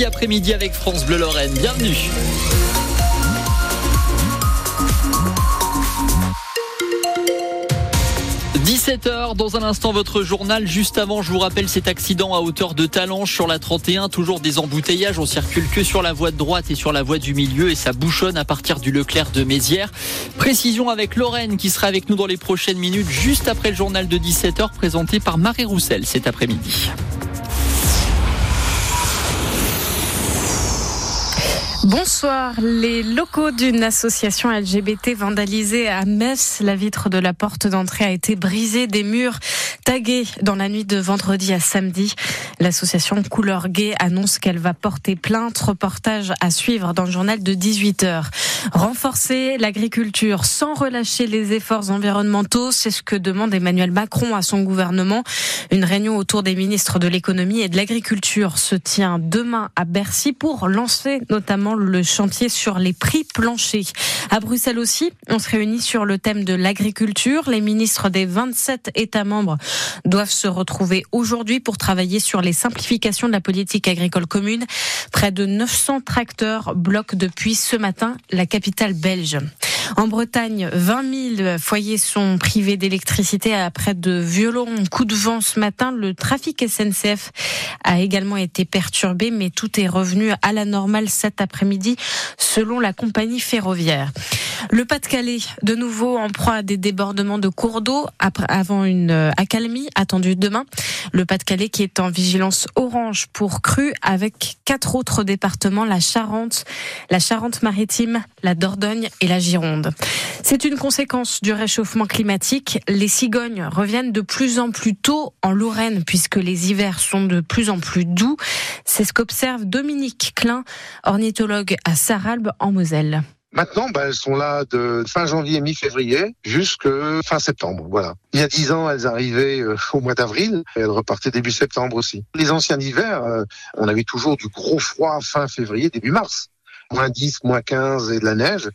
après-midi avec France Bleu Lorraine. Bienvenue. « 17h, dans un instant votre journal. Juste avant, je vous rappelle cet accident à hauteur de Talange sur la 31. Toujours des embouteillages. On circule que sur la voie de droite et sur la voie du milieu et ça bouchonne à partir du Leclerc de Mézières. Précision avec Lorraine qui sera avec nous dans les prochaines minutes, juste après le journal de 17h présenté par Marie Roussel cet après-midi. Bonsoir. Les locaux d'une association LGBT vandalisée à Metz, la vitre de la porte d'entrée a été brisée, des murs tagués dans la nuit de vendredi à samedi. L'association Couleur Gay annonce qu'elle va porter plainte. Reportage à suivre dans le journal de 18h. Renforcer l'agriculture sans relâcher les efforts environnementaux, c'est ce que demande Emmanuel Macron à son gouvernement. Une réunion autour des ministres de l'économie et de l'agriculture se tient demain à Bercy pour lancer notamment le chantier sur les prix planchers. À Bruxelles aussi, on se réunit sur le thème de l'agriculture. Les ministres des 27 États membres doivent se retrouver aujourd'hui pour travailler sur les simplifications de la politique agricole commune. Près de 900 tracteurs bloquent depuis ce matin la capitale belge. En Bretagne, 20 000 foyers sont privés d'électricité après de violents coups de vent ce matin. Le trafic SNCF a également été perturbé, mais tout est revenu à la normale cet après-midi, selon la compagnie ferroviaire. Le Pas-de-Calais, de nouveau en proie à des débordements de cours d'eau avant une euh, accalmie attendue demain. Le Pas-de-Calais qui est en vigilance orange pour crue avec quatre autres départements, la Charente, la Charente-Maritime, la Dordogne et la Gironde. C'est une conséquence du réchauffement climatique. Les cigognes reviennent de plus en plus tôt en Lorraine puisque les hivers sont de plus en plus doux. C'est ce qu'observe Dominique Klein, ornithologue à Saralbe en Moselle. Maintenant, ben, elles sont là de fin janvier, mi-février, jusque fin septembre. Voilà. Il y a dix ans, elles arrivaient euh, au mois d'avril et elles repartaient début septembre aussi. Les anciens hivers, euh, on avait toujours du gros froid fin février, début mars moins 10, moins 15 et de la neige,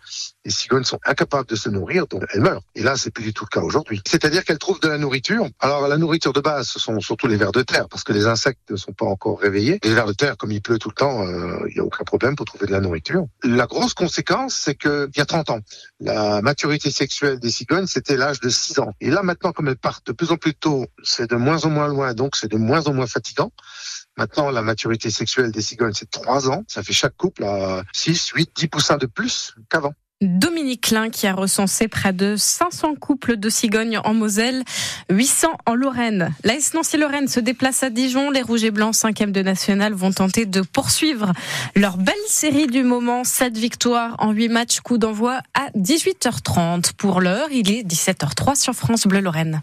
les cigognes sont incapables de se nourrir, donc elles meurent. Et là, c'est plus du tout le cas aujourd'hui. C'est-à-dire qu'elles trouvent de la nourriture. Alors, la nourriture de base, ce sont surtout les vers de terre, parce que les insectes ne sont pas encore réveillés. Les vers de terre, comme il pleut tout le temps, euh, il n'y a aucun problème pour trouver de la nourriture. La grosse conséquence, c'est qu'il y a 30 ans, la maturité sexuelle des cigognes, c'était l'âge de 6 ans. Et là, maintenant, comme elles partent de plus en plus tôt, c'est de moins en moins loin, donc c'est de moins en moins fatigant. Maintenant, la maturité sexuelle des cigognes, c'est 3 ans. Ça fait chaque couple à 6, 8, 10 poussins de plus qu'avant. Dominique Klein qui a recensé près de 500 couples de cigognes en Moselle, 800 en Lorraine. La Nancy-Lorraine se déplace à Dijon. Les Rouges et Blancs, 5e de national, vont tenter de poursuivre leur belle série du moment. 7 victoires en 8 matchs, coup d'envoi à 18h30. Pour l'heure, il est 17h03 sur France Bleu Lorraine.